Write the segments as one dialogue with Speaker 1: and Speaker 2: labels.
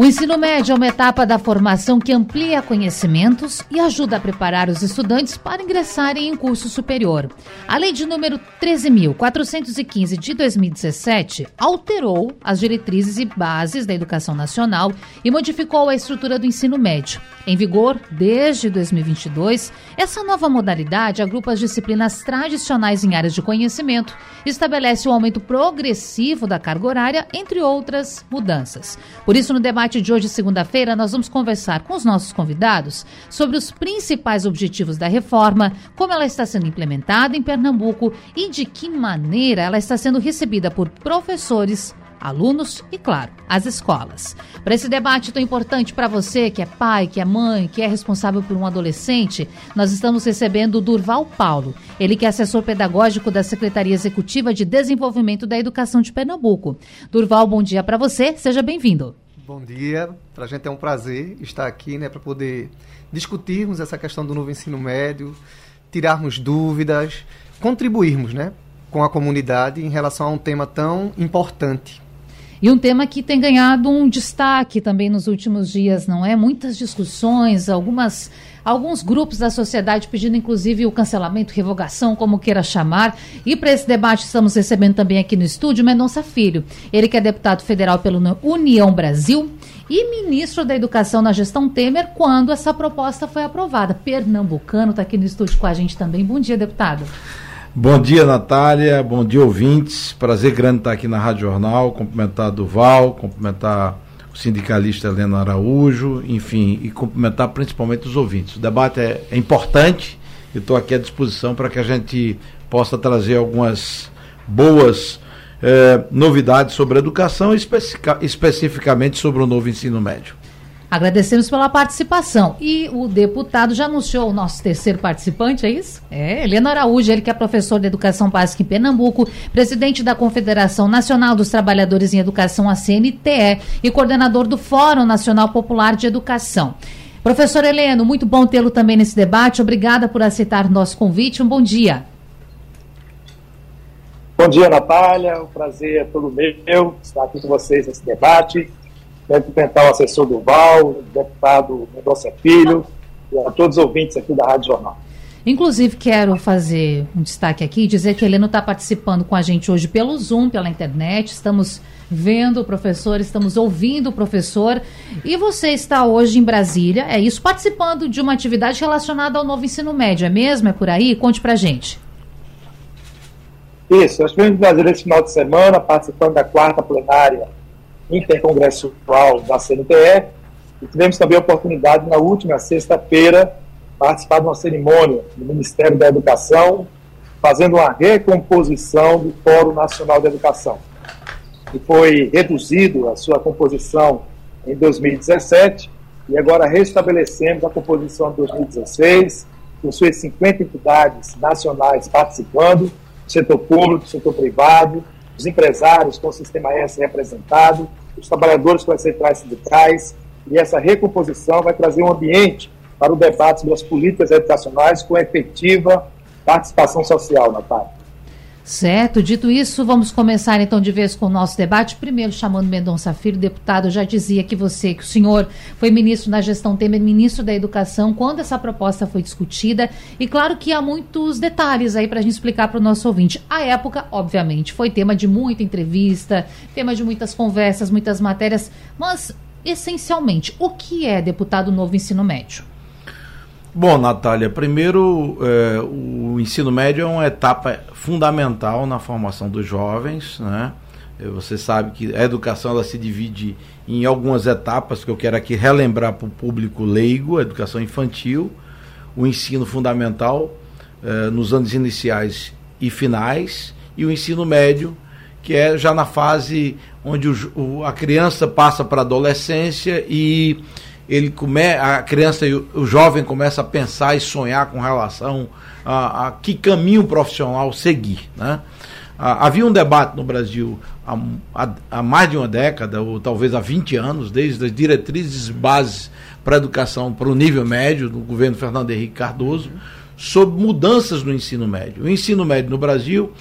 Speaker 1: O ensino médio é uma etapa da formação que amplia conhecimentos e ajuda a preparar os estudantes para ingressarem em curso superior. A lei de número 13.415 de 2017 alterou as diretrizes e bases da educação nacional e modificou a estrutura do ensino médio. Em vigor desde 2022, essa nova modalidade agrupa as disciplinas tradicionais em áreas de conhecimento, estabelece o um aumento progressivo da carga horária, entre outras mudanças. Por isso, no debate de hoje, segunda-feira, nós vamos conversar com os nossos convidados sobre os principais objetivos da reforma, como ela está sendo implementada em Pernambuco e de que maneira ela está sendo recebida por professores, alunos e, claro, as escolas. Para esse debate tão importante para você, que é pai, que é mãe, que é responsável por um adolescente, nós estamos recebendo o Durval Paulo. Ele que é assessor pedagógico da Secretaria Executiva de Desenvolvimento da Educação de Pernambuco. Durval, bom dia para você, seja bem-vindo.
Speaker 2: Bom dia, para a gente é um prazer estar aqui, né, para poder discutirmos essa questão do novo ensino médio, tirarmos dúvidas, contribuirmos, né, com a comunidade em relação a um tema tão importante.
Speaker 1: E um tema que tem ganhado um destaque também nos últimos dias, não é? Muitas discussões, algumas alguns grupos da sociedade pedindo inclusive o cancelamento, revogação, como queira chamar. E para esse debate estamos recebendo também aqui no estúdio Mendonça Filho. Ele que é deputado federal pela União Brasil e ministro da Educação na gestão Temer quando essa proposta foi aprovada. Pernambucano está aqui no estúdio com a gente também. Bom dia, deputado.
Speaker 3: Bom dia, Natália. Bom dia, ouvintes. Prazer grande estar aqui na Rádio Jornal. Cumprimentar Duval, cumprimentar o sindicalista Helena Araújo, enfim, e cumprimentar principalmente os ouvintes. O debate é, é importante e estou aqui à disposição para que a gente possa trazer algumas boas eh, novidades sobre a educação, especificamente sobre o novo ensino médio.
Speaker 1: Agradecemos pela participação. E o deputado já anunciou o nosso terceiro participante, é isso? É, Helena Araújo, ele que é professor de Educação Básica em Pernambuco, presidente da Confederação Nacional dos Trabalhadores em Educação, a CNTE, e coordenador do Fórum Nacional Popular de Educação. Professor Heleno, muito bom tê-lo também nesse debate. Obrigada por aceitar o nosso convite. Um bom dia.
Speaker 4: Bom dia, Natália. O prazer é todo meu estar aqui com vocês nesse debate cumprimentar o assessor do Val, o deputado Mendonça Filho e a todos os ouvintes aqui da Rádio Jornal.
Speaker 1: Inclusive, quero fazer um destaque aqui, dizer que a Helena está participando com a gente hoje pelo Zoom, pela internet. Estamos vendo o professor, estamos ouvindo o professor. E você está hoje em Brasília, é isso, participando de uma atividade relacionada ao novo ensino médio, é mesmo? É por aí? Conte pra gente.
Speaker 4: Isso, nós estivemos em Brasília esse final de semana, participando da quarta plenária intercongressual da CNTE e tivemos também a oportunidade, na última sexta-feira, participar de uma cerimônia do Ministério da Educação, fazendo uma recomposição do Fórum Nacional de Educação. E foi reduzido a sua composição em 2017 e agora restabelecemos a composição de 2016, com suas 50 entidades nacionais participando, setor público, setor privado, os empresários com o Sistema S representado, os trabalhadores com as centrais sindicais, e essa recomposição vai trazer um ambiente para o debate sobre as políticas educacionais com efetiva participação social, Natália.
Speaker 1: Certo, dito isso, vamos começar então de vez com o nosso debate. Primeiro, chamando Mendonça Filho, deputado, já dizia que você, que o senhor foi ministro na gestão Temer, ministro da Educação, quando essa proposta foi discutida. E claro que há muitos detalhes aí para a gente explicar para o nosso ouvinte. A época, obviamente, foi tema de muita entrevista, tema de muitas conversas, muitas matérias, mas essencialmente, o que é deputado novo ensino médio?
Speaker 3: Bom, Natália, primeiro, é, o ensino médio é uma etapa fundamental na formação dos jovens, né? É, você sabe que a educação ela se divide em algumas etapas que eu quero aqui relembrar para o público leigo, a educação infantil, o ensino fundamental é, nos anos iniciais e finais, e o ensino médio, que é já na fase onde o, o, a criança passa para a adolescência e ele come, a criança e o, jovem começa a pensar e sonhar com relação a, a que caminho profissional seguir, né? havia um debate no Brasil há, há, há, mais de uma década, ou talvez há 20 anos, desde as diretrizes bases para a educação para o nível médio, do governo Fernando Henrique Cardoso, sobre mudanças no ensino médio. O ensino médio no Brasil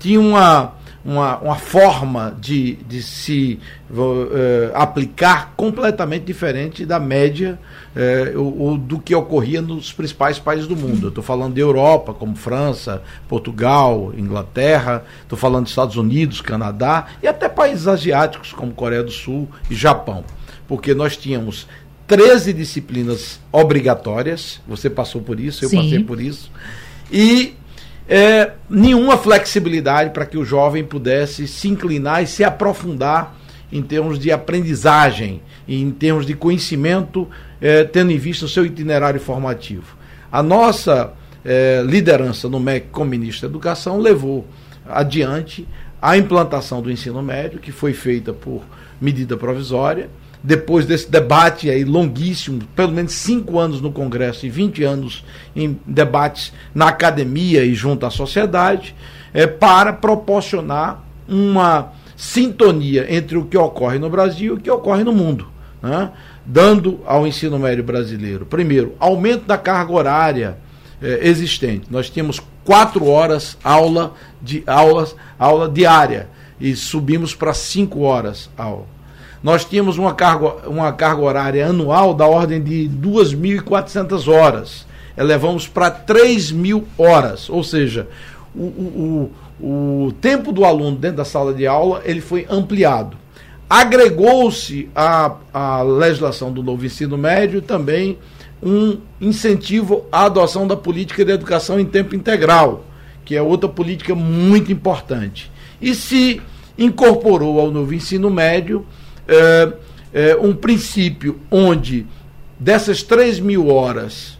Speaker 3: tinha uma uma, uma forma de, de se uh, aplicar completamente diferente da média uh, ou, do que ocorria nos principais países do mundo. Estou falando de Europa, como França, Portugal, Inglaterra, estou falando dos Estados Unidos, Canadá e até países asiáticos como Coreia do Sul e Japão. Porque nós tínhamos 13 disciplinas obrigatórias, você passou por isso, eu Sim. passei por isso, e é, nenhuma flexibilidade para que o jovem pudesse se inclinar e se aprofundar em termos de aprendizagem em termos de conhecimento, é, tendo em vista o seu itinerário formativo. A nossa é, liderança no MEC como ministro da Educação levou adiante a implantação do ensino médio, que foi feita por medida provisória, depois desse debate aí longuíssimo, pelo menos cinco anos no Congresso e 20 anos em debates na academia e junto à sociedade, é, para proporcionar uma sintonia entre o que ocorre no Brasil e o que ocorre no mundo. Né? Dando ao ensino médio brasileiro, primeiro, aumento da carga horária é, existente. Nós tínhamos quatro horas aula de aulas, aula diária e subimos para cinco horas aula nós tínhamos uma carga, uma carga horária anual da ordem de 2.400 horas. Elevamos para 3.000 horas, ou seja, o, o, o, o tempo do aluno dentro da sala de aula ele foi ampliado. Agregou-se à, à legislação do novo ensino médio também um incentivo à adoção da política de educação em tempo integral, que é outra política muito importante. E se incorporou ao novo ensino médio é, é, um princípio onde dessas 3 mil horas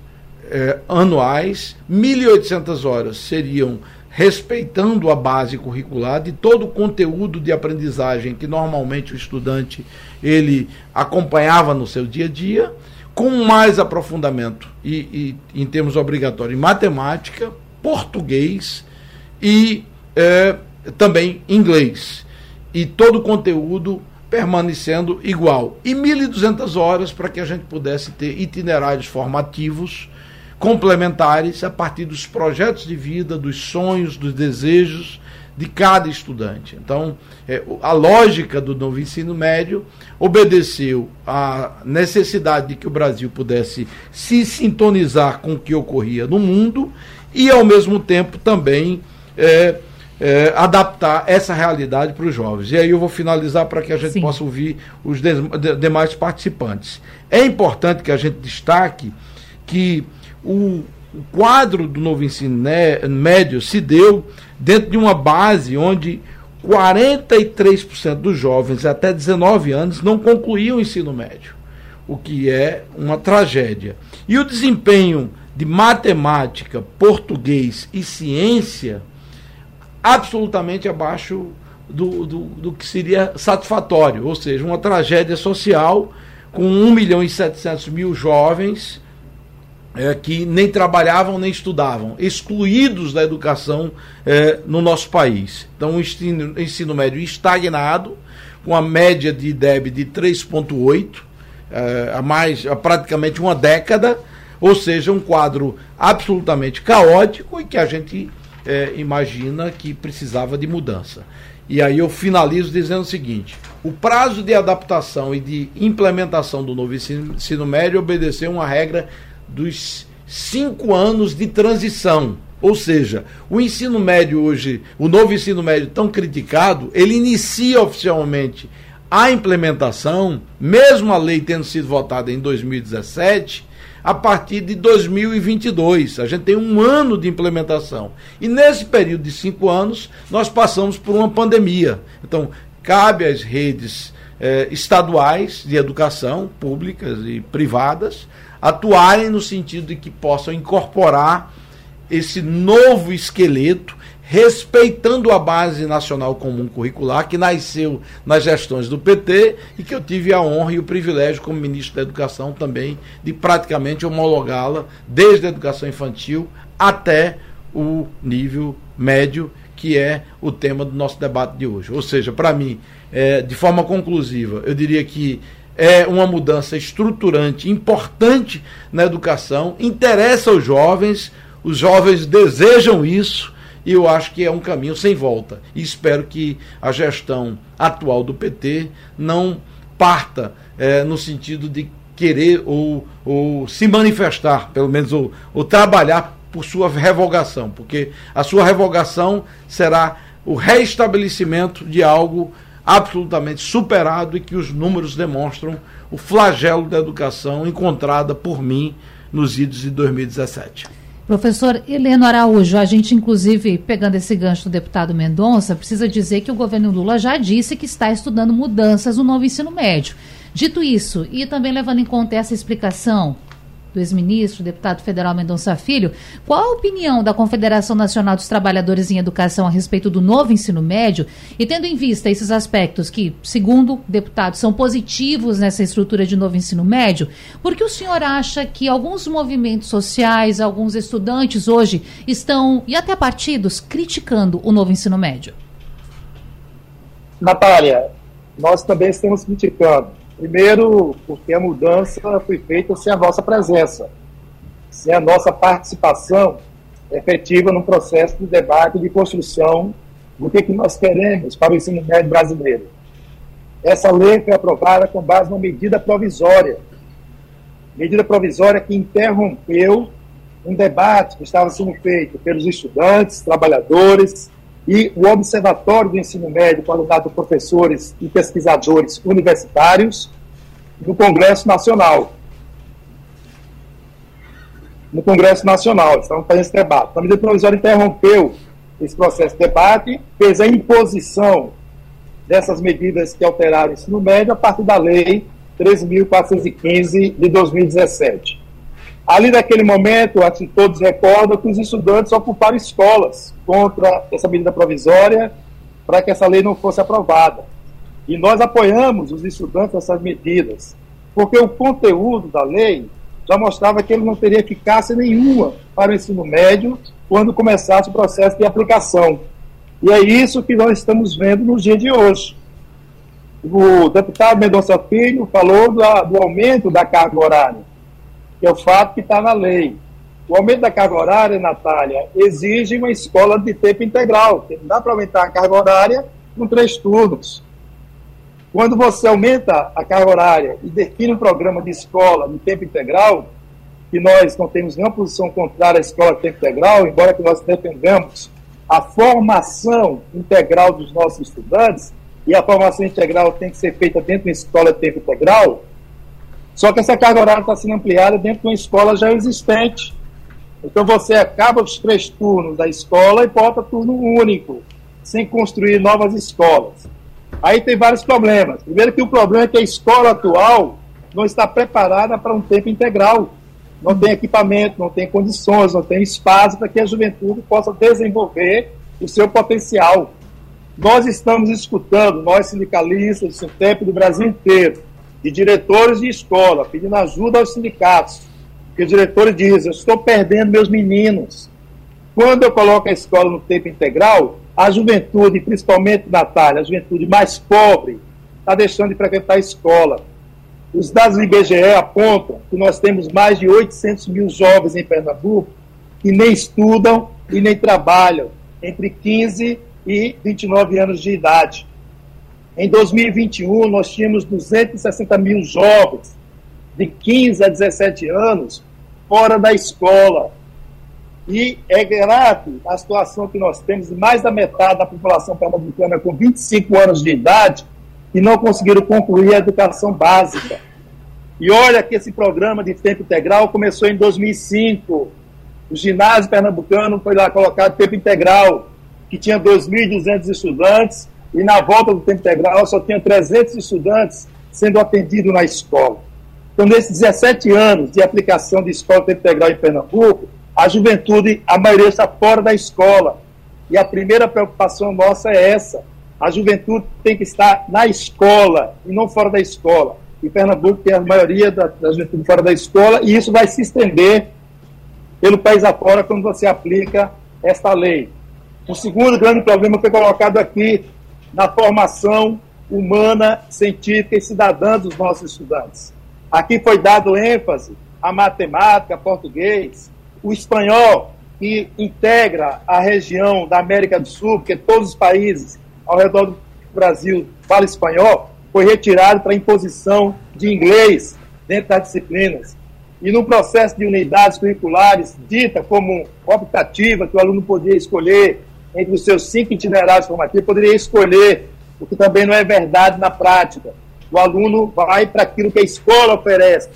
Speaker 3: é, anuais, 1.800 horas seriam respeitando a base curricular de todo o conteúdo de aprendizagem que normalmente o estudante ele acompanhava no seu dia a dia, com mais aprofundamento e, e em termos obrigatórios em matemática, português e é, também inglês. E todo o conteúdo permanecendo igual. E 1.200 horas para que a gente pudesse ter itinerários formativos complementares a partir dos projetos de vida, dos sonhos, dos desejos de cada estudante. Então, é, a lógica do novo ensino médio obedeceu à necessidade de que o Brasil pudesse se sintonizar com o que ocorria no mundo e, ao mesmo tempo, também. É, é, adaptar essa realidade para os jovens. E aí eu vou finalizar para que a gente Sim. possa ouvir os de, de, demais participantes. É importante que a gente destaque que o, o quadro do novo ensino médio se deu dentro de uma base onde 43% dos jovens até 19 anos não concluíam o ensino médio, o que é uma tragédia. E o desempenho de matemática, português e ciência absolutamente abaixo do, do, do, que seria satisfatório, ou seja, uma tragédia social com 1 milhão e 700 mil jovens é, que nem trabalhavam nem estudavam, excluídos da educação é, no nosso país. Então, o ensino, ensino médio estagnado, com a média de IDEB de 3,8, é, há, mais, há praticamente uma década, ou seja, um quadro absolutamente caótico e que a gente é, imagina que precisava de mudança. E aí eu finalizo dizendo o seguinte: o prazo de adaptação e de implementação do novo ensino, médio obedeceu uma regra dos cinco anos de transição. Ou seja, o ensino médio hoje, o novo ensino médio tão criticado, ele inicia oficialmente a implementação, mesmo a lei tendo sido votada em 2017, a partir de 2022. A gente tem um ano de implementação. E nesse período de cinco anos, nós passamos por uma pandemia. Então, cabe às redes eh, estaduais de educação, públicas e privadas, atuarem no sentido de que possam incorporar esse novo esqueleto respeitando a base nacional comum curricular que nasceu nas gestões do PT e que eu tive a honra e o privilégio como ministro da Educação também de praticamente homologá-la desde a educação infantil até o nível médio que é o tema do nosso debate de hoje. Ou seja, para mim, é, de forma conclusiva, eu diria que é uma mudança estruturante, importante na educação, interessa aos jovens, os jovens desejam isso e eu acho que é um caminho sem volta. E espero que a gestão atual do PT não parta é, no sentido de querer ou, ou se manifestar, pelo menos, ou, ou trabalhar por sua revogação, porque a sua revogação será o reestabelecimento de algo absolutamente superado e que os números demonstram o flagelo da educação encontrada por mim nos idos de 2017.
Speaker 1: Professor Heleno Araújo, a gente, inclusive, pegando esse gancho do deputado Mendonça, precisa dizer que o governo Lula já disse que está estudando mudanças no novo ensino médio. Dito isso, e também levando em conta essa explicação, do ex-ministro, deputado federal Mendonça Filho, qual a opinião da Confederação Nacional dos Trabalhadores em Educação a respeito do novo ensino médio e tendo em vista esses aspectos que, segundo o deputado, são positivos nessa estrutura de novo ensino médio, por que o senhor acha que alguns movimentos sociais, alguns estudantes hoje estão, e até partidos, criticando o novo ensino médio?
Speaker 4: Natália, nós também estamos criticando Primeiro, porque a mudança foi feita sem a nossa presença, sem a nossa participação efetiva no processo de debate de construção do que, que nós queremos para o ensino médio brasileiro. Essa lei foi aprovada com base numa medida provisória, medida provisória que interrompeu um debate que estava sendo feito pelos estudantes, trabalhadores e o Observatório do Ensino Médio, coordenado por professores e pesquisadores universitários, no Congresso Nacional. No Congresso Nacional, estamos fazendo esse debate. A medida provisória interrompeu esse processo de debate, fez a imposição dessas medidas que alteraram o ensino médio a partir da Lei 13.415 de 2017. Ali naquele momento, que todos recordam que os estudantes ocuparam escolas contra essa medida provisória para que essa lei não fosse aprovada. E nós apoiamos os estudantes nessas medidas, porque o conteúdo da lei já mostrava que ele não teria eficácia nenhuma para o ensino médio quando começasse o processo de aplicação. E é isso que nós estamos vendo no dia de hoje. O deputado Mendonça Filho falou do aumento da carga horária que é o fato que está na lei. O aumento da carga horária, Natália, exige uma escola de tempo integral. Não dá para aumentar a carga horária com três turnos. Quando você aumenta a carga horária e define um programa de escola de tempo integral, que nós não temos nenhuma posição contrária à escola de tempo integral, embora que nós defendamos a formação integral dos nossos estudantes, e a formação integral tem que ser feita dentro de uma escola de tempo integral, só que essa carga horária está sendo ampliada dentro de uma escola já existente. Então você acaba os três turnos da escola e bota turno único, sem construir novas escolas. Aí tem vários problemas. Primeiro que o problema é que a escola atual não está preparada para um tempo integral. Não tem equipamento, não tem condições, não tem espaço para que a juventude possa desenvolver o seu potencial. Nós estamos escutando, nós sindicalistas, do tempo do Brasil inteiro, de diretores de escola, pedindo ajuda aos sindicatos. Porque os diretores dizem, eu estou perdendo meus meninos. Quando eu coloco a escola no tempo integral, a juventude, principalmente Natália, a juventude mais pobre, está deixando de frequentar a escola. Os dados do IBGE apontam que nós temos mais de 800 mil jovens em Pernambuco que nem estudam e nem trabalham, entre 15 e 29 anos de idade. Em 2021, nós tínhamos 260 mil jovens de 15 a 17 anos fora da escola. E é grave a situação que nós temos, mais da metade da população pernambucana com 25 anos de idade e não conseguiram concluir a educação básica. E olha que esse programa de tempo integral começou em 2005. O ginásio pernambucano foi lá colocado tempo integral, que tinha 2.200 estudantes, e na volta do tempo integral só tinha 300 estudantes sendo atendidos na escola. Então, nesses 17 anos de aplicação de escola tempo integral em Pernambuco, a juventude, a maioria está fora da escola. E a primeira preocupação nossa é essa. A juventude tem que estar na escola e não fora da escola. Em Pernambuco tem a maioria da, da juventude fora da escola e isso vai se estender pelo país afora quando você aplica esta lei. O segundo grande problema foi colocado aqui na formação humana, científica e cidadã dos nossos estudantes. Aqui foi dado ênfase à matemática, português, o espanhol, que integra a região da América do Sul, porque todos os países ao redor do Brasil falam espanhol, foi retirado para imposição de inglês dentro das disciplinas. E no processo de unidades curriculares, dita como optativa, que o aluno podia escolher entre os seus cinco itinerários formativos, poderia escolher, o que também não é verdade na prática. O aluno vai para aquilo que a escola oferece,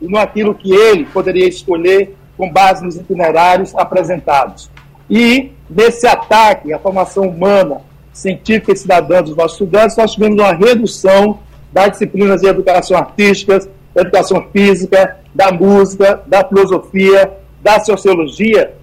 Speaker 4: e não aquilo que ele poderia escolher com base nos itinerários apresentados. E, nesse ataque à formação humana, científica e cidadã dos nossos estudantes, nós tivemos uma redução das disciplinas de educação artística, da educação física, da música, da filosofia, da sociologia,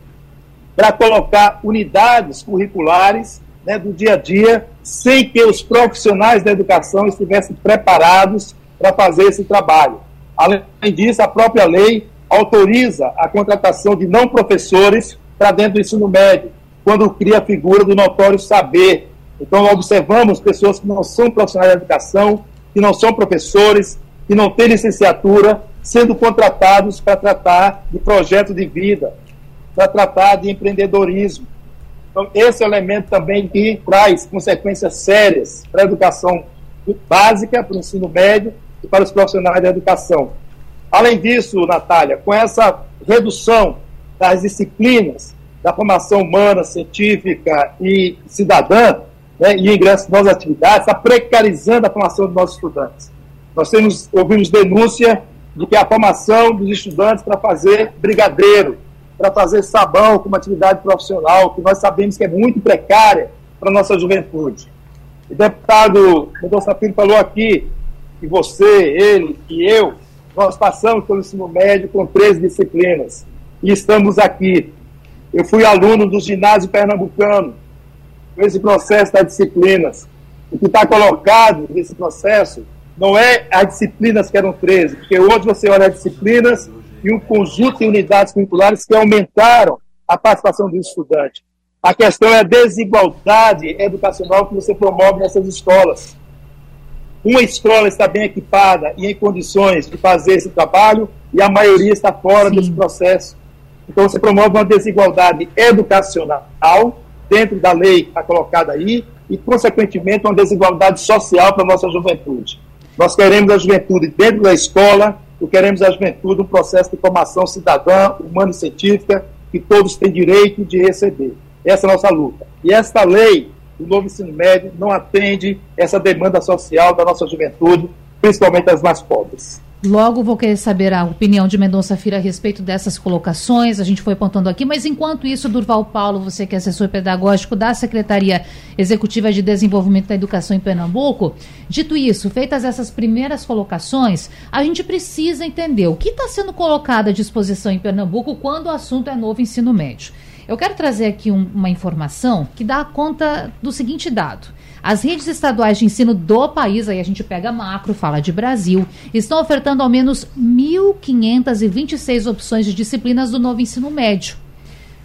Speaker 4: para colocar unidades curriculares né, do dia a dia, sem que os profissionais da educação estivessem preparados para fazer esse trabalho. Além disso, a própria lei autoriza a contratação de não professores para dentro do ensino médio, quando cria a figura do notório saber. Então, observamos pessoas que não são profissionais da educação, que não são professores, que não têm licenciatura, sendo contratados para tratar de projeto de vida, para tratar de empreendedorismo. Então, esse é elemento também que traz consequências sérias para a educação básica, para o ensino médio e para os profissionais da educação. Além disso, Natália, com essa redução das disciplinas da formação humana, científica e cidadã, né, e ingresso em novas atividades, está precarizando a formação dos nossos estudantes. Nós temos, ouvimos denúncia de que a formação dos estudantes para fazer brigadeiro, para fazer sabão como atividade profissional, que nós sabemos que é muito precária para a nossa juventude. O deputado Mendonça Filho falou aqui que você, ele e eu nós passamos pelo ensino médio com 13 disciplinas e estamos aqui. Eu fui aluno do ginásio pernambucano, com esse processo das disciplinas. O que está colocado nesse processo não é as disciplinas que eram 13, porque hoje você olha as disciplinas e um conjunto de unidades curriculares que aumentaram a participação do estudante. A questão é a desigualdade educacional que você promove nessas escolas uma escola está bem equipada e em condições de fazer esse trabalho e a maioria está fora Sim. desse processo. Então você promove uma desigualdade educacional dentro da lei que está colocada aí e, consequentemente, uma desigualdade social para a nossa juventude. Nós queremos a juventude dentro da escola, e queremos a juventude um processo de formação cidadã, humana e científica que todos têm direito de receber. Essa é a nossa luta. E esta lei o novo ensino médio não atende essa demanda social da nossa juventude, principalmente as mais pobres.
Speaker 1: Logo vou querer saber a opinião de Mendonça Filho a respeito dessas colocações. A gente foi apontando aqui, mas enquanto isso, Durval Paulo, você que é assessor pedagógico da Secretaria Executiva de Desenvolvimento da Educação em Pernambuco, dito isso, feitas essas primeiras colocações, a gente precisa entender o que está sendo colocado à disposição em Pernambuco quando o assunto é novo ensino médio. Eu quero trazer aqui um, uma informação que dá conta do seguinte dado. As redes estaduais de ensino do país, aí a gente pega macro, fala de Brasil, estão ofertando ao menos 1.526 opções de disciplinas do novo ensino médio.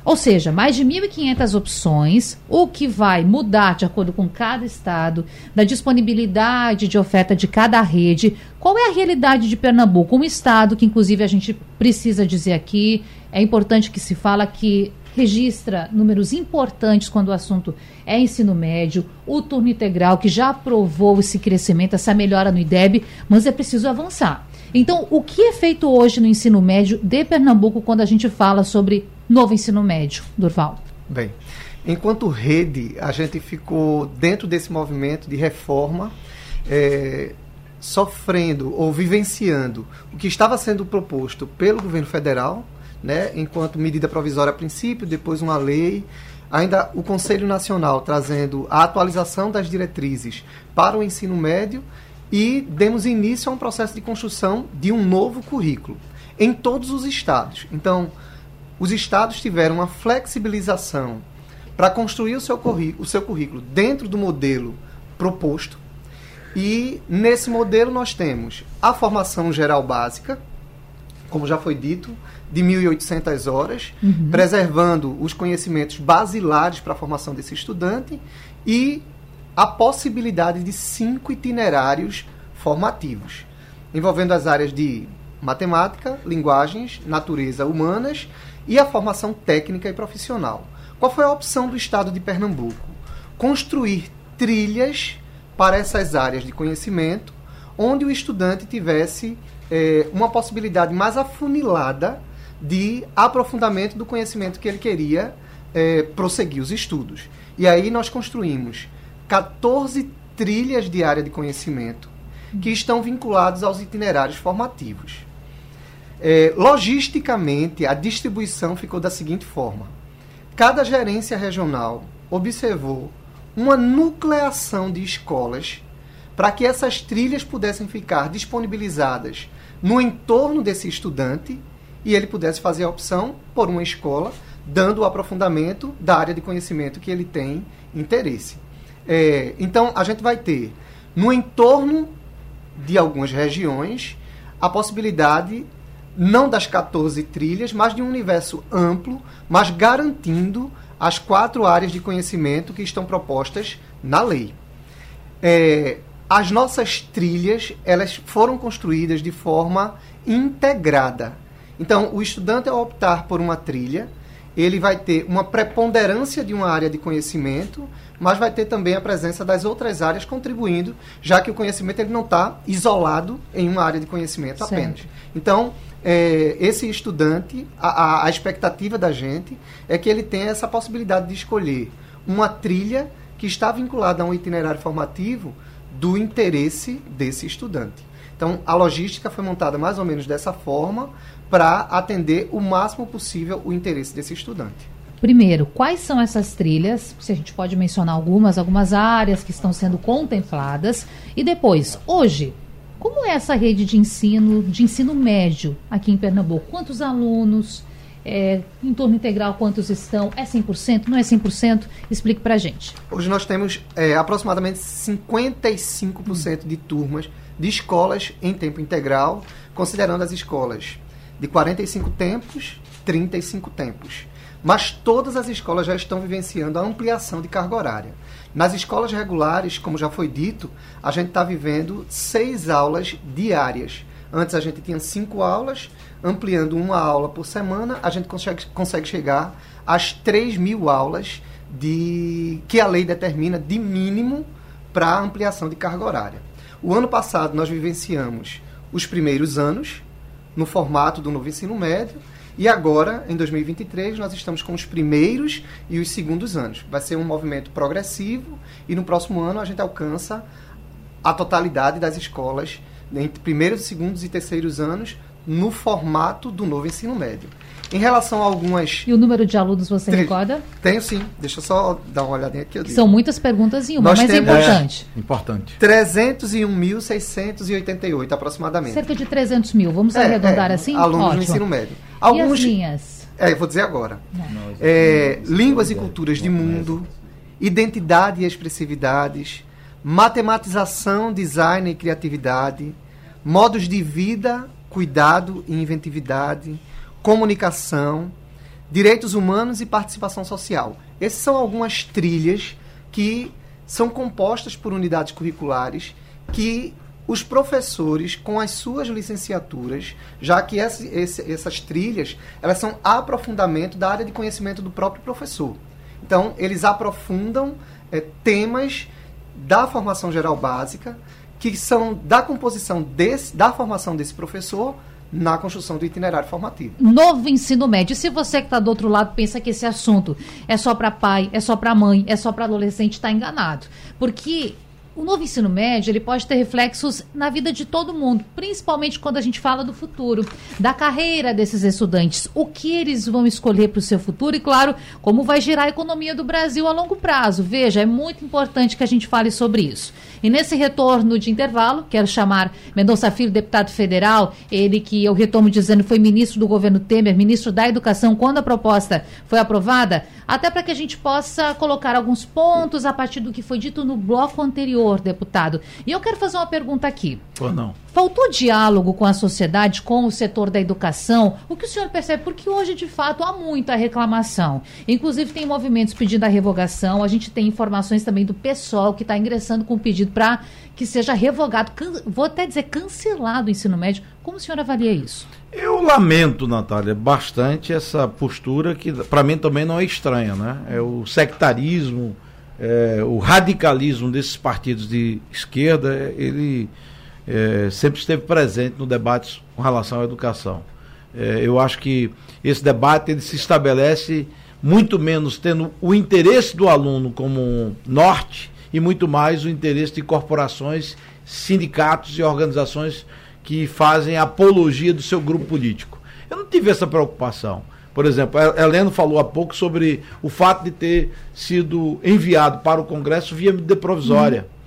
Speaker 1: Ou seja, mais de 1.500 opções, o que vai mudar de acordo com cada estado, da disponibilidade de oferta de cada rede. Qual é a realidade de Pernambuco? Um estado que, inclusive, a gente precisa dizer aqui, é importante que se fala que registra números importantes quando o assunto é ensino médio, o turno integral, que já aprovou esse crescimento, essa melhora no IDEB, mas é preciso avançar. Então, o que é feito hoje no ensino médio de Pernambuco quando a gente fala sobre novo ensino médio, Durval?
Speaker 2: Bem, enquanto rede, a gente ficou dentro desse movimento de reforma, é, sofrendo ou vivenciando o que estava sendo proposto pelo governo federal, né, enquanto medida provisória a princípio, depois uma lei, ainda o Conselho Nacional trazendo a atualização das diretrizes para o ensino médio e demos início a um processo de construção de um novo currículo em todos os estados. Então, os estados tiveram uma flexibilização para construir o seu, o seu currículo dentro do modelo proposto. E nesse modelo nós temos a formação geral básica, como já foi dito, de 1.800 horas, uhum. preservando os conhecimentos basilares para a formação desse estudante e a possibilidade de cinco itinerários formativos, envolvendo as áreas de matemática, linguagens, natureza, humanas e a formação técnica e profissional. Qual foi a opção do Estado de Pernambuco? Construir trilhas para essas áreas de conhecimento, onde o estudante tivesse é, uma possibilidade mais afunilada de aprofundamento do conhecimento que ele queria é, prosseguir os estudos. E aí nós construímos 14 trilhas de área de conhecimento que estão vinculados aos itinerários formativos. É, logisticamente, a distribuição ficou da seguinte forma: cada gerência regional observou uma nucleação de escolas para que essas trilhas pudessem ficar disponibilizadas no entorno desse estudante e ele pudesse fazer a opção por uma escola, dando o aprofundamento da área de conhecimento que ele tem interesse. É, então, a gente vai ter, no entorno de algumas regiões, a possibilidade não das 14 trilhas, mas de um universo amplo, mas garantindo as quatro áreas de conhecimento que estão propostas na lei. É, as nossas trilhas elas foram construídas de forma integrada. Então, o estudante, ao optar por uma trilha, ele vai ter uma preponderância de uma área de conhecimento, mas vai ter também a presença das outras áreas contribuindo, já que o conhecimento ele não está isolado em uma área de conhecimento certo. apenas. Então, é, esse estudante, a, a, a expectativa da gente é que ele tenha essa possibilidade de escolher uma trilha que está vinculada a um itinerário formativo do interesse desse estudante. Então, a logística foi montada mais ou menos dessa forma para atender o máximo possível o interesse desse estudante.
Speaker 1: Primeiro, quais são essas trilhas? Se a gente pode mencionar algumas, algumas áreas que estão sendo contempladas. E depois, hoje, como é essa rede de ensino, de ensino médio aqui em Pernambuco? Quantos alunos? É, em torno integral, quantos estão? É 100%? Não é 100%? Explique para a gente.
Speaker 2: Hoje nós temos é, aproximadamente 55% de turmas de escolas em tempo integral, considerando as escolas de 45 tempos, 35 tempos. Mas todas as escolas já estão vivenciando a ampliação de carga horária. Nas escolas regulares, como já foi dito, a gente está vivendo seis aulas diárias. Antes a gente tinha cinco aulas, ampliando uma aula por semana, a gente consegue, consegue chegar às 3 mil aulas de que a lei determina de mínimo para ampliação de carga horária. O ano passado nós vivenciamos os primeiros anos no formato do novo ensino médio e agora, em 2023, nós estamos com os primeiros e os segundos anos. Vai ser um movimento progressivo e no próximo ano a gente alcança a totalidade das escolas entre primeiros, segundos e terceiros anos no formato do novo ensino médio. Em relação a algumas.
Speaker 1: E o número de alunos você Tri... recorda?
Speaker 2: Tenho sim. Deixa eu só dar uma olhadinha aqui.
Speaker 1: São muitas perguntas em uma, Nós mas é temos... é importante.
Speaker 3: É, importante.
Speaker 2: 301.688 aproximadamente.
Speaker 1: Cerca de 300 mil. Vamos é, arredondar é, assim?
Speaker 2: Alunos Ótimo. no ensino médio.
Speaker 1: Alguns... E as linhas?
Speaker 2: É, eu vou dizer agora. É, línguas e culturas de mundo, identidade e expressividades, matematização, design e criatividade, modos de vida cuidado e inventividade, comunicação, direitos humanos e participação social. Essas são algumas trilhas que são compostas por unidades curriculares que os professores, com as suas licenciaturas, já que essa, esse, essas trilhas elas são aprofundamento da área de conhecimento do próprio professor. Então, eles aprofundam é, temas da formação geral básica, que são da composição desse, da formação desse professor na construção do itinerário formativo.
Speaker 1: Novo ensino médio. Se você que está do outro lado pensa que esse assunto é só para pai, é só para mãe, é só para adolescente, está enganado. Porque o novo ensino médio ele pode ter reflexos na vida de todo mundo, principalmente quando a gente fala do futuro, da carreira desses estudantes, o que eles vão escolher para o seu futuro e, claro, como vai girar a economia do Brasil a longo prazo. Veja, é muito importante que a gente fale sobre isso. E nesse retorno de intervalo, quero chamar Mendonça Filho, deputado federal, ele que eu retomo dizendo foi ministro do governo Temer, ministro da Educação, quando a proposta foi aprovada, até para que a gente possa colocar alguns pontos a partir do que foi dito no bloco anterior deputado. E eu quero fazer uma pergunta aqui.
Speaker 3: Ou não?
Speaker 1: Faltou diálogo com a sociedade, com o setor da educação? O que o senhor percebe? Porque hoje, de fato, há muita reclamação. Inclusive, tem movimentos pedindo a revogação. A gente tem informações também do pessoal que está ingressando com pedido para que seja revogado, vou até dizer cancelado o ensino médio. Como o senhor avalia isso?
Speaker 3: Eu lamento, Natália, bastante essa postura que, para mim, também não é estranha. Né? É o sectarismo, é, o radicalismo desses partidos de esquerda, ele é, sempre esteve presente no debate com relação à educação. É, eu acho que esse debate ele se estabelece muito menos tendo o interesse do aluno como norte e muito mais o interesse de corporações, sindicatos e organizações que fazem apologia do seu grupo político. Eu não tive essa preocupação. Por exemplo, Heleno falou há pouco sobre o fato de ter sido enviado para o Congresso via medida provisória. Hum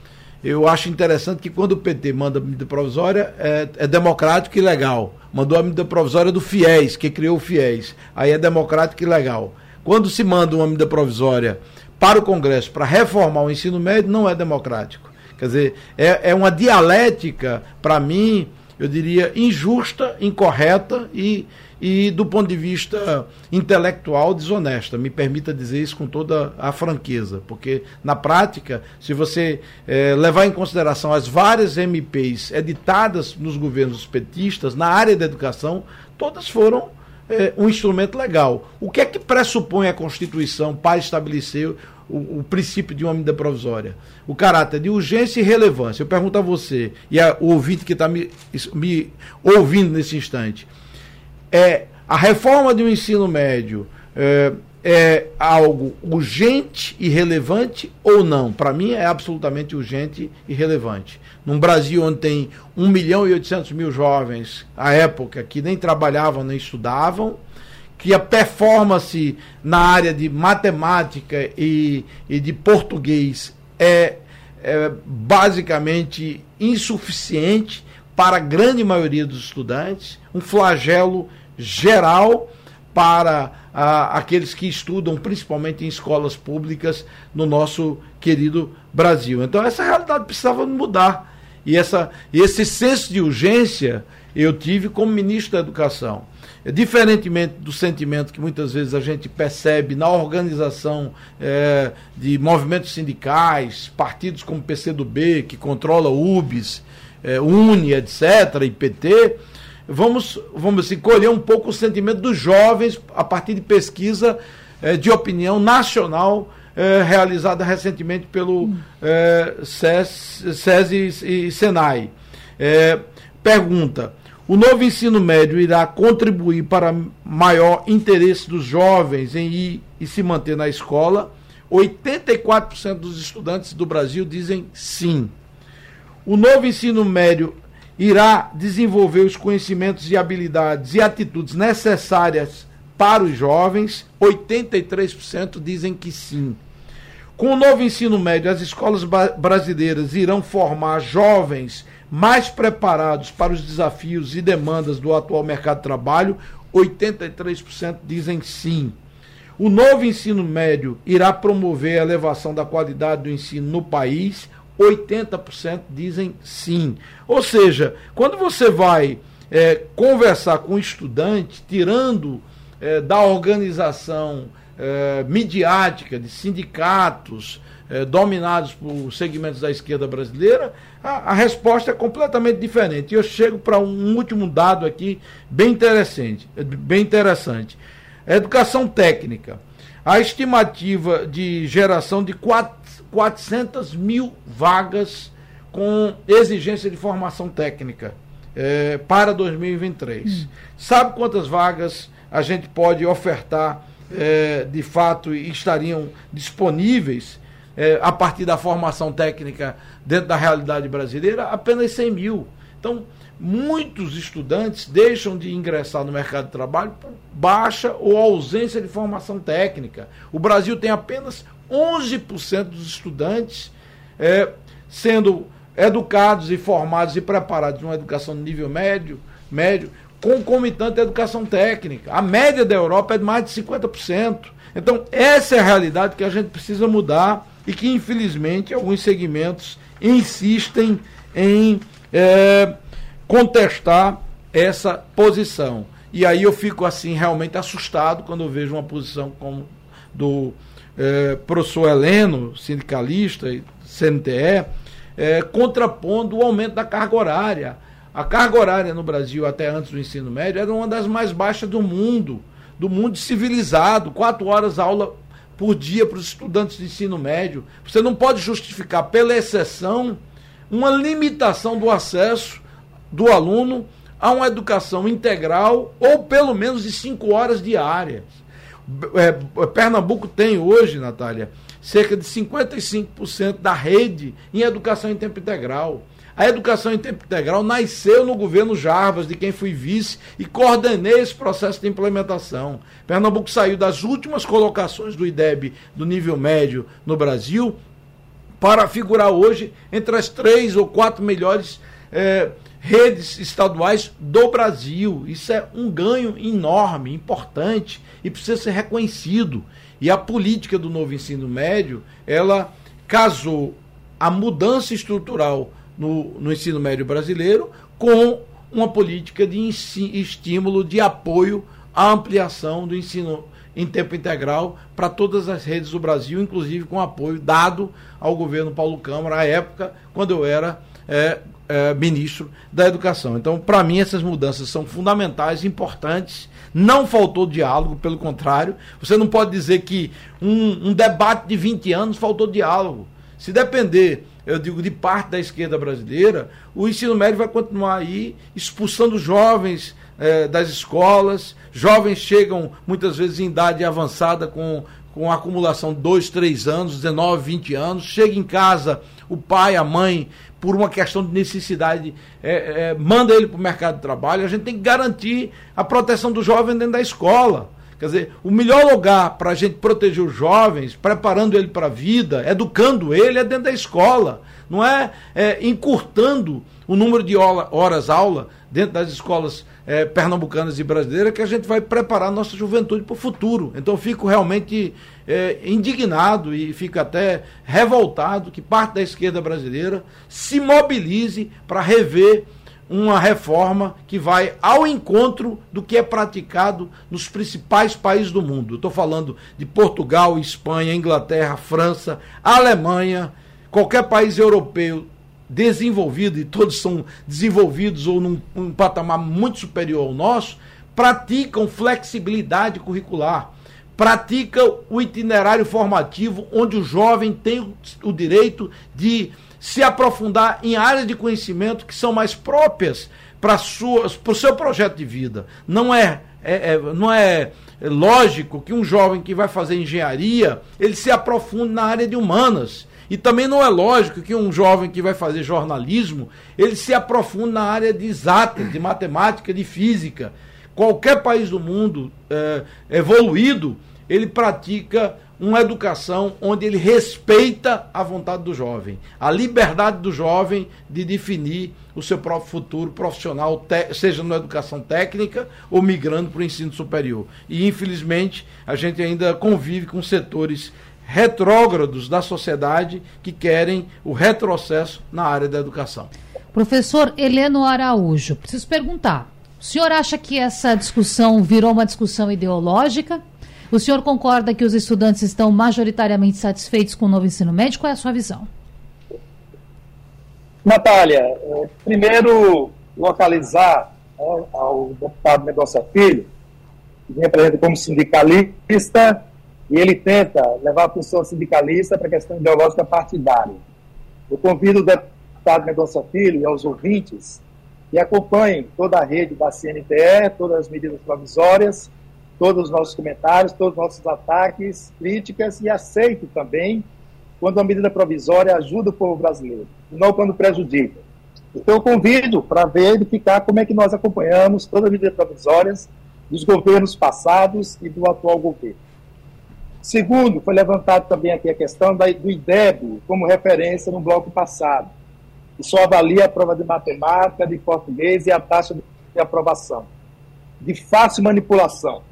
Speaker 3: eu acho interessante que quando o PT manda medida provisória, é, é, democrático e legal. Mandou a medida provisória do FIES, que criou o FIES. Aí é democrático e legal. Quando se manda uma medida provisória para o Congresso para reformar o ensino médio, não é democrático. Quer dizer, é, é uma dialética, para mim, eu diria, injusta, incorreta e e, do ponto de vista intelectual, desonesta. Me permita dizer isso com toda a franqueza, porque, na prática, se você é, levar em consideração as várias MPs editadas nos governos petistas, na área da educação, todas foram é, um instrumento legal. O que é que pressupõe a Constituição para estabelecer o, o, princípio de uma medida provisória? O caráter de urgência e relevância. Eu pergunto a você, e a, o ouvinte que está me, me ouvindo nesse instante é a reforma do ensino médio é, é algo urgente e relevante ou não? Para mim é absolutamente urgente e relevante. Num Brasil onde tem 1 milhão e 800 mil jovens, à época, que nem trabalhavam nem estudavam, que a performance na área de matemática e, e de português é, é basicamente insuficiente para a grande maioria dos estudantes, um flagelo geral para ah, aqueles que estudam, principalmente em escolas públicas no nosso querido Brasil. Então, essa realidade precisava mudar. E essa, esse senso de urgência eu tive como ministro da Educação. Diferentemente do sentimento que muitas vezes a gente percebe na organização é, de movimentos sindicais, partidos como PCdoB, que controla UBS, é, UNE, etc., e PT, vamos, vamos assim, colher um pouco o sentimento dos jovens a partir de pesquisa eh, de opinião nacional eh, realizada recentemente pelo eh, SES, SES e, e Senai. Eh, pergunta: o novo ensino médio irá contribuir para maior interesse dos jovens em ir e se manter na escola? 84% dos estudantes do Brasil dizem sim. O novo ensino médio irá desenvolver os conhecimentos e habilidades e atitudes necessárias para os jovens, 83% dizem que sim. Com o novo ensino médio, as escolas brasileiras irão formar jovens mais preparados para os desafios e demandas do atual mercado de trabalho, 83% dizem sim. O novo ensino médio irá promover a elevação da qualidade do ensino no país, 80% dizem sim. Ou seja, quando você vai é, conversar com o estudante, tirando é, da organização é, midiática de sindicatos é, dominados por segmentos da esquerda brasileira, a, a resposta é completamente diferente. E eu chego para um último dado aqui bem interessante, bem interessante. educação técnica. A estimativa de geração de 4 400 mil vagas com exigência de formação técnica é, para 2023. Hum. Sabe quantas vagas a gente pode ofertar é, de fato e estariam disponíveis é, a partir da formação técnica dentro da realidade brasileira? Apenas 100 mil. Então, muitos estudantes deixam de ingressar no mercado de trabalho por baixa ou ausência de formação técnica. O Brasil tem apenas 11% dos estudantes é, sendo educados e formados e preparados numa educação de nível médio, médio, concomitante à educação técnica. A média da Europa é de mais de 50%. Então, essa é a realidade que a gente precisa mudar e que, infelizmente, alguns segmentos insistem em é, contestar essa posição. E aí eu fico assim realmente assustado quando eu vejo uma posição como do é, professor Heleno, sindicalista CNTE, é, contrapondo o aumento da carga horária. A carga horária no Brasil, até antes do ensino médio, era uma das mais baixas do mundo, do mundo civilizado. Quatro horas aula por dia para os estudantes de ensino médio. Você não pode justificar, pela exceção, uma limitação do acesso do aluno a uma educação integral ou pelo menos de cinco horas diárias. É, Pernambuco tem hoje, Natália, cerca de 55% da rede em educação em tempo integral. A educação em tempo integral nasceu no governo Jarbas, de quem fui vice, e coordenei esse processo de implementação. Pernambuco saiu das últimas colocações do IDEB do nível médio no Brasil para figurar hoje entre as três ou quatro melhores é, redes estaduais do Brasil. Isso é um ganho enorme, importante e precisa ser reconhecido. E a política do novo ensino médio, ela casou a mudança estrutural no, no ensino médio brasileiro com uma política de estímulo, de apoio à ampliação do ensino em tempo integral para todas as redes do Brasil, inclusive com apoio dado ao governo Paulo Câmara, à época, quando eu era é, é, ministro da Educação. Então, para mim, essas mudanças são fundamentais, importantes. Não faltou diálogo, pelo contrário. Você não pode dizer que um, um debate de 20 anos faltou diálogo. Se depender eu digo, de parte da esquerda brasileira, o ensino médio vai continuar aí expulsando jovens eh, das escolas. Jovens chegam muitas vezes em idade avançada com, com acumulação de 2, 3 anos, 19, 20 anos. Chega em casa, o pai, a mãe, por uma questão de necessidade, eh, eh, manda ele para o mercado de trabalho. A gente tem que garantir a proteção do jovem dentro da escola. Quer dizer, o melhor lugar para a gente proteger os jovens, preparando ele para a vida, educando ele, é dentro da escola. Não é, é encurtando o número de horas aula dentro das escolas é, pernambucanas e brasileiras que a gente vai preparar nossa juventude para o futuro. Então fico realmente é, indignado e fico até revoltado que parte da esquerda brasileira se mobilize para rever uma reforma que vai ao encontro do que é praticado nos principais países do mundo. Estou falando de Portugal, Espanha, Inglaterra, França, Alemanha, qualquer país europeu desenvolvido, e todos são desenvolvidos ou num, num patamar muito superior ao nosso, praticam flexibilidade curricular pratica o itinerário formativo onde o jovem tem o direito de se aprofundar em áreas de conhecimento que são mais próprias para o seu projeto de vida. Não é, é, é, não é lógico que um jovem que vai fazer engenharia ele se aprofunde na área de humanas. E também não é lógico que um jovem que vai fazer jornalismo ele se aprofunde na área de exatas, de matemática, de física. Qualquer país do mundo é, evoluído ele pratica uma educação onde ele respeita a vontade do jovem, a liberdade do jovem de definir o seu próprio futuro profissional, seja na educação técnica ou migrando para o ensino superior. E, infelizmente, a gente ainda convive com setores retrógrados da sociedade que querem o retrocesso na área da educação.
Speaker 1: Professor Heleno Araújo, preciso perguntar: o senhor acha que essa discussão virou uma discussão ideológica? O senhor concorda que os estudantes estão majoritariamente satisfeitos com o novo ensino médio? Qual é a sua visão?
Speaker 4: Natália, é, primeiro localizar ao deputado Mendonça Filho, que me apresenta como sindicalista, e ele tenta levar a função sindicalista para a questão ideológica partidária. Eu convido o deputado Mendonça Filho e aos ouvintes que acompanhem toda a rede da CNTE, todas as medidas provisórias, todos os nossos comentários, todos os nossos ataques, críticas e aceito também quando a medida provisória ajuda o povo brasileiro, não quando prejudica. Então eu convido para verificar como é que nós acompanhamos todas as medidas provisórias dos governos passados e do atual governo. Segundo, foi levantado também aqui a questão do IDEB como referência no bloco passado, que só avalia a prova de matemática, de português e a taxa de aprovação. De fácil manipulação.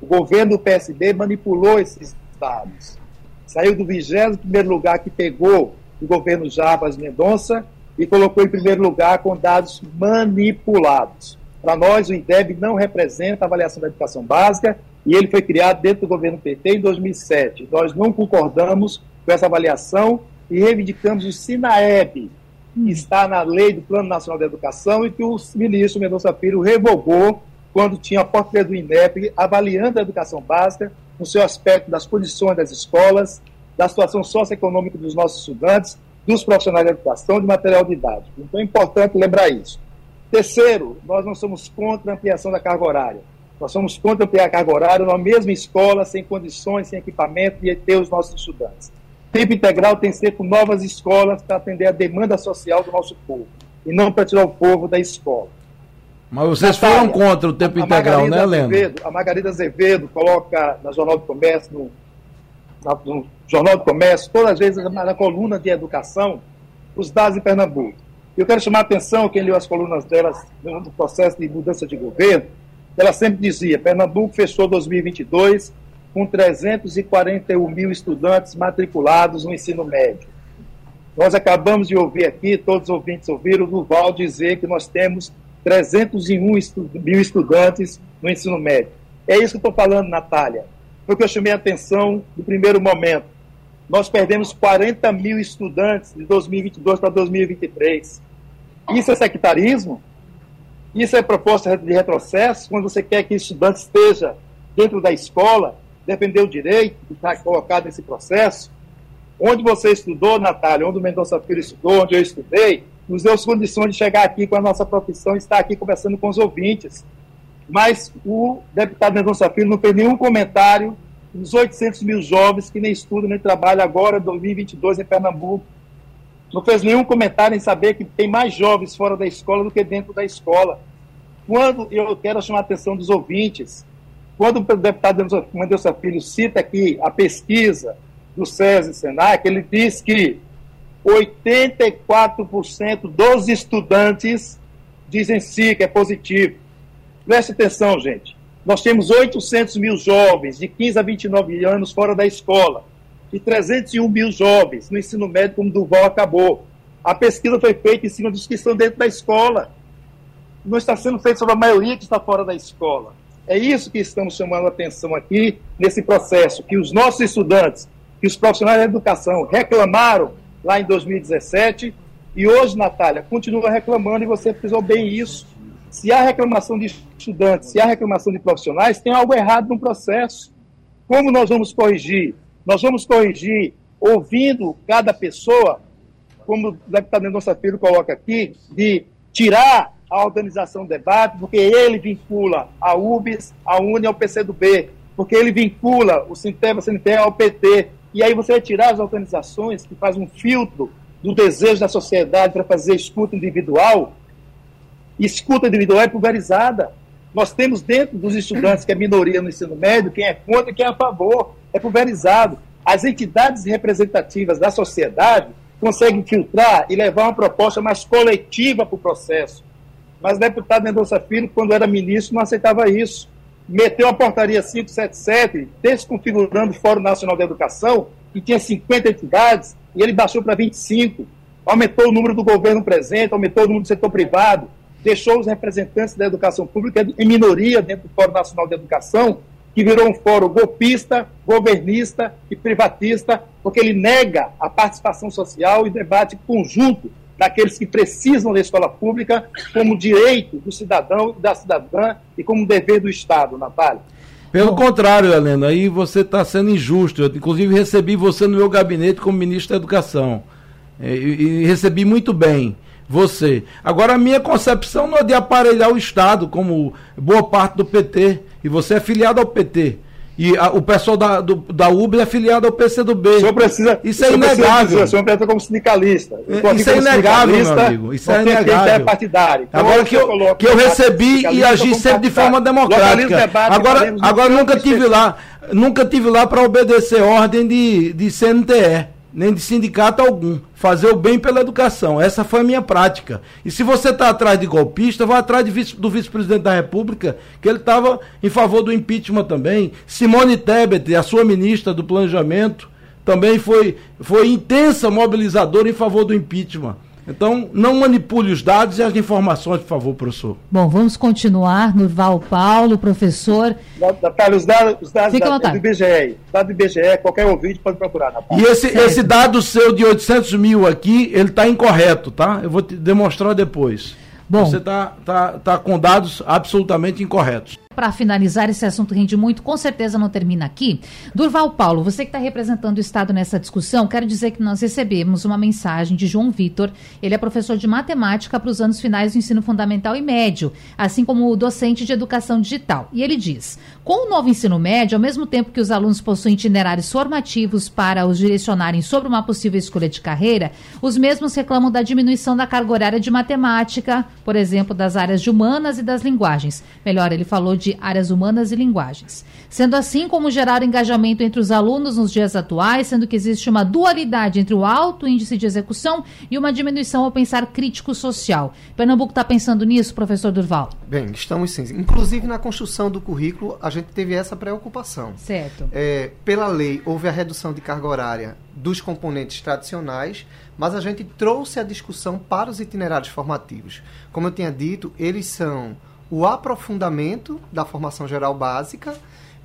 Speaker 4: O governo do PSB manipulou esses dados. Saiu do 21 lugar que pegou do governo Jarbas Mendonça e colocou em primeiro lugar com dados manipulados. Para nós, o IDEB não representa a avaliação da educação básica e ele foi criado dentro do governo PT em 2007. Nós não concordamos com essa avaliação e reivindicamos o SINAEB, que está na lei do Plano Nacional da Educação e que o ministro Mendonça Filho revogou quando tinha a portaria do INEP avaliando a educação básica no seu aspecto das condições das escolas, da situação socioeconômica dos nossos estudantes, dos profissionais da educação, de material didático. Então é importante lembrar isso. Terceiro, nós não somos contra a ampliação da carga horária. Nós somos contra ampliar a carga horária na mesma escola, sem condições, sem equipamento, e ter os nossos estudantes. Tempo integral tem que ser com novas escolas para atender a demanda social do nosso povo, e não para tirar o povo da escola.
Speaker 3: Mas vocês Natália, foram contra o tempo integral, né, Leandro?
Speaker 4: A Margarida Azevedo coloca na Jornal do Comércio, no, no Jornal do Comércio, todas as vezes na coluna de educação, os dados em Pernambuco. Eu quero chamar a atenção, quem leu as colunas delas no processo de mudança de governo, ela sempre dizia: Pernambuco fechou 2022 com 341 mil estudantes matriculados no ensino médio. Nós acabamos de ouvir aqui, todos os ouvintes ouviram o Duval dizer que nós temos 301 estu mil estudantes no ensino médio. É isso que eu estou falando, Natália. Foi que eu chamei a atenção no primeiro momento. Nós perdemos 40 mil estudantes de 2022 para 2023. Isso é sectarismo? Isso é proposta de retrocesso, quando você quer que o estudante esteja dentro da escola, defender o direito estar colocado nesse processo. Onde você estudou, Natália, onde o Mendonça Filho estudou, onde eu estudei, nos deu as condições de chegar aqui com a nossa profissão e estar aqui conversando com os ouvintes. Mas o deputado Mendonça Filho não fez nenhum comentário dos 800 mil jovens que nem estudam nem trabalham agora, 2022, em Pernambuco. Não fez nenhum comentário em saber que tem mais jovens fora da escola do que dentro da escola. Quando eu quero chamar a atenção dos ouvintes, quando o deputado Mendonça Filho cita aqui a pesquisa do SESI e Senac, ele diz que 84% dos estudantes dizem sim que é positivo. Preste atenção, gente. Nós temos 800 mil jovens de 15 a 29 anos fora da escola e 301 mil jovens no ensino médio, como Duval acabou. A pesquisa foi feita em cima dos que estão dentro da escola não está sendo feito sobre a maioria que está fora da escola. É isso que estamos chamando a atenção aqui nesse processo, que os nossos estudantes, que os profissionais da educação reclamaram lá em 2017 e hoje, Natália, continua reclamando e você frisou bem isso. Se há reclamação de estudantes, se há reclamação de profissionais, tem algo errado no processo. Como nós vamos corrigir? Nós vamos corrigir ouvindo cada pessoa, como o deputado Mendonça Filho coloca aqui, de tirar a organização do debate, porque ele vincula a UBS, a UNE ao PCdoB, porque ele vincula o Sintema, CNTE ao PT. E aí você vai tirar as organizações que fazem um filtro do desejo da sociedade para fazer escuta individual. escuta individual é pulverizada. Nós temos dentro dos estudantes que é minoria no ensino médio, quem é contra e quem é a favor. É pulverizado. As entidades representativas da sociedade conseguem filtrar e levar uma proposta mais coletiva para o processo. Mas o deputado Mendonça Filho, quando era ministro, não aceitava isso. Meteu a portaria 577, desconfigurando o Fórum Nacional de Educação, que tinha 50 entidades, e ele baixou para 25. Aumentou o número do governo presente, aumentou o número do setor privado, deixou os representantes da educação pública em minoria dentro do Fórum Nacional de Educação, que virou um fórum golpista, governista e privatista, porque ele nega a participação social e debate conjunto daqueles que precisam da escola pública como direito do cidadão e da cidadã e como dever do Estado, Natália.
Speaker 3: Pelo Bom. contrário, Helena, aí você está sendo injusto. Eu, inclusive, recebi você no meu gabinete como ministro da Educação. É, e, e recebi muito bem você. Agora, a minha concepção não é de aparelhar o Estado, como boa parte do PT. E você é filiado ao PT. E a, o pessoal da, do, da UB é afiliado ao PCdoB.
Speaker 4: O senhor precisa.
Speaker 3: Isso é inegável.
Speaker 4: o senhor precisa como sindicalista.
Speaker 3: É, isso é inegável, meu amigo. Isso é inegável. É
Speaker 4: partidário.
Speaker 3: Então, agora que eu, que eu recebi e agi sempre de forma democrática. Debate, agora agora nunca tive lá, nunca tive lá para obedecer ordem de, de CNTE nem de sindicato algum. Fazer o bem pela educação. Essa foi a minha prática. E se você está atrás de golpista, vá atrás vice, do vice-presidente da República, que ele estava em favor do impeachment também. Simone Tebet, a sua ministra do Planejamento, também foi, foi intensa mobilizadora em favor do impeachment. Então, não manipule os dados e as informações, por favor, professor.
Speaker 1: Bom, vamos continuar. Nurval Paulo, professor.
Speaker 4: Natália, os dados, os dados da, do IBGE, dado do IBGE, qualquer ouvinte pode procurar,
Speaker 3: Natália. E esse, esse dado seu de 800 mil aqui, ele está incorreto, tá? Eu vou te demonstrar depois. Bom, Você está tá, tá com dados absolutamente incorretos
Speaker 1: para finalizar, esse assunto rende muito, com certeza não termina aqui. Durval Paulo, você que está representando o Estado nessa discussão, quero dizer que nós recebemos uma mensagem de João Vitor. Ele é professor de matemática para os anos finais do ensino fundamental e médio, assim como docente de educação digital. E ele diz: com o novo ensino médio, ao mesmo tempo que os alunos possuem itinerários formativos para os direcionarem sobre uma possível escolha de carreira, os mesmos reclamam da diminuição da carga horária de matemática, por exemplo, das áreas de humanas e das linguagens. Melhor, ele falou de de áreas humanas e linguagens. Sendo assim, como gerar engajamento entre os alunos nos dias atuais, sendo que existe uma dualidade entre o alto índice de execução e uma diminuição ao pensar crítico social. Pernambuco está pensando nisso, professor Durval?
Speaker 2: Bem, estamos sim. Inclusive na construção do currículo, a gente teve essa preocupação.
Speaker 1: Certo.
Speaker 2: É, pela lei, houve a redução de carga horária dos componentes tradicionais, mas a gente trouxe a discussão para os itinerários formativos. Como eu tinha dito, eles são o aprofundamento da formação geral básica,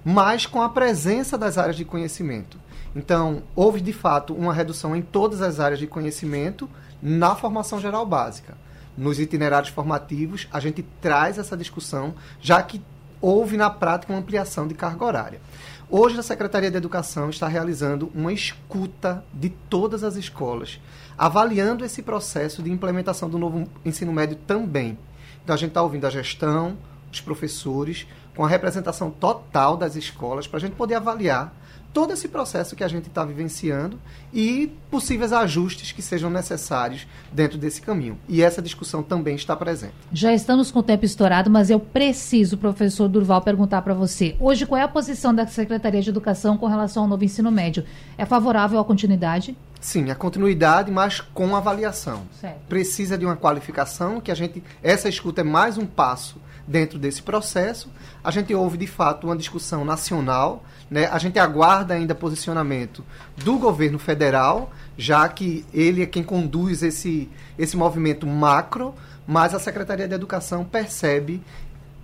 Speaker 2: mas com a presença das áreas de conhecimento. Então, houve de fato uma redução em todas as áreas de conhecimento na formação geral básica. Nos itinerários formativos, a gente traz essa discussão, já que houve na prática uma ampliação de carga horária. Hoje, a Secretaria de Educação está realizando uma escuta de todas as escolas, avaliando esse processo de implementação do novo ensino médio também. Então a gente está ouvindo a gestão, os professores, com a representação total das escolas, para a gente poder avaliar todo esse processo que a gente está vivenciando e possíveis ajustes que sejam necessários dentro desse caminho. E essa discussão também está presente.
Speaker 1: Já estamos com o tempo estourado, mas eu preciso, professor Durval, perguntar para você. Hoje, qual é a posição da Secretaria de Educação com relação ao novo ensino médio? É favorável à continuidade?
Speaker 2: Sim, a continuidade, mas com avaliação. Certo. Precisa de uma qualificação, que a gente. Essa escuta é mais um passo dentro desse processo. A gente ouve, de fato, uma discussão nacional. Né? A gente aguarda ainda posicionamento do governo federal, já que ele é quem conduz esse, esse movimento macro, mas a Secretaria de Educação percebe,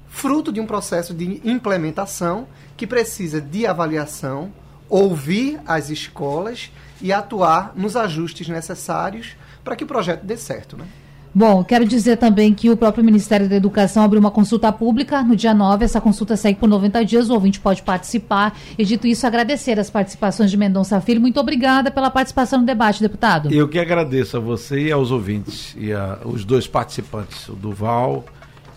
Speaker 2: fruto de um processo de implementação, que precisa de avaliação, ouvir as escolas e atuar nos ajustes necessários para que o projeto dê certo. Né?
Speaker 1: Bom, quero dizer também que o próprio Ministério da Educação abriu uma consulta pública no dia 9. Essa consulta segue por 90 dias. O ouvinte pode participar. E dito isso, agradecer as participações de Mendonça Filho. Muito obrigada pela participação no debate, deputado.
Speaker 3: Eu que agradeço a você e aos ouvintes, e a, os dois participantes, o Duval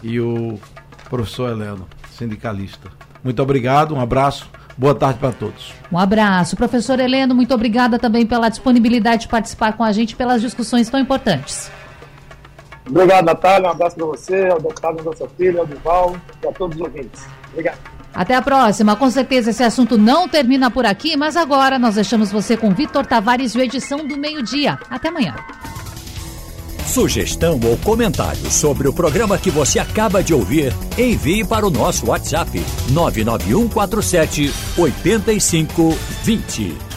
Speaker 3: e o professor Heleno, sindicalista. Muito obrigado, um abraço. Boa tarde para todos.
Speaker 1: Um abraço. Professor Heleno, muito obrigada também pela disponibilidade de participar com a gente pelas discussões tão importantes.
Speaker 4: Obrigado, Natália. Um abraço para você, ao deputado Nossa Filha, ao Duval e a todos os ouvintes. Obrigado.
Speaker 1: Até a próxima. Com certeza esse assunto não termina por aqui, mas agora nós deixamos você com Vitor Tavares e a edição do meio-dia. Até amanhã.
Speaker 5: Sugestão ou comentário sobre o programa que você acaba de ouvir, envie para o nosso WhatsApp 99147 8520.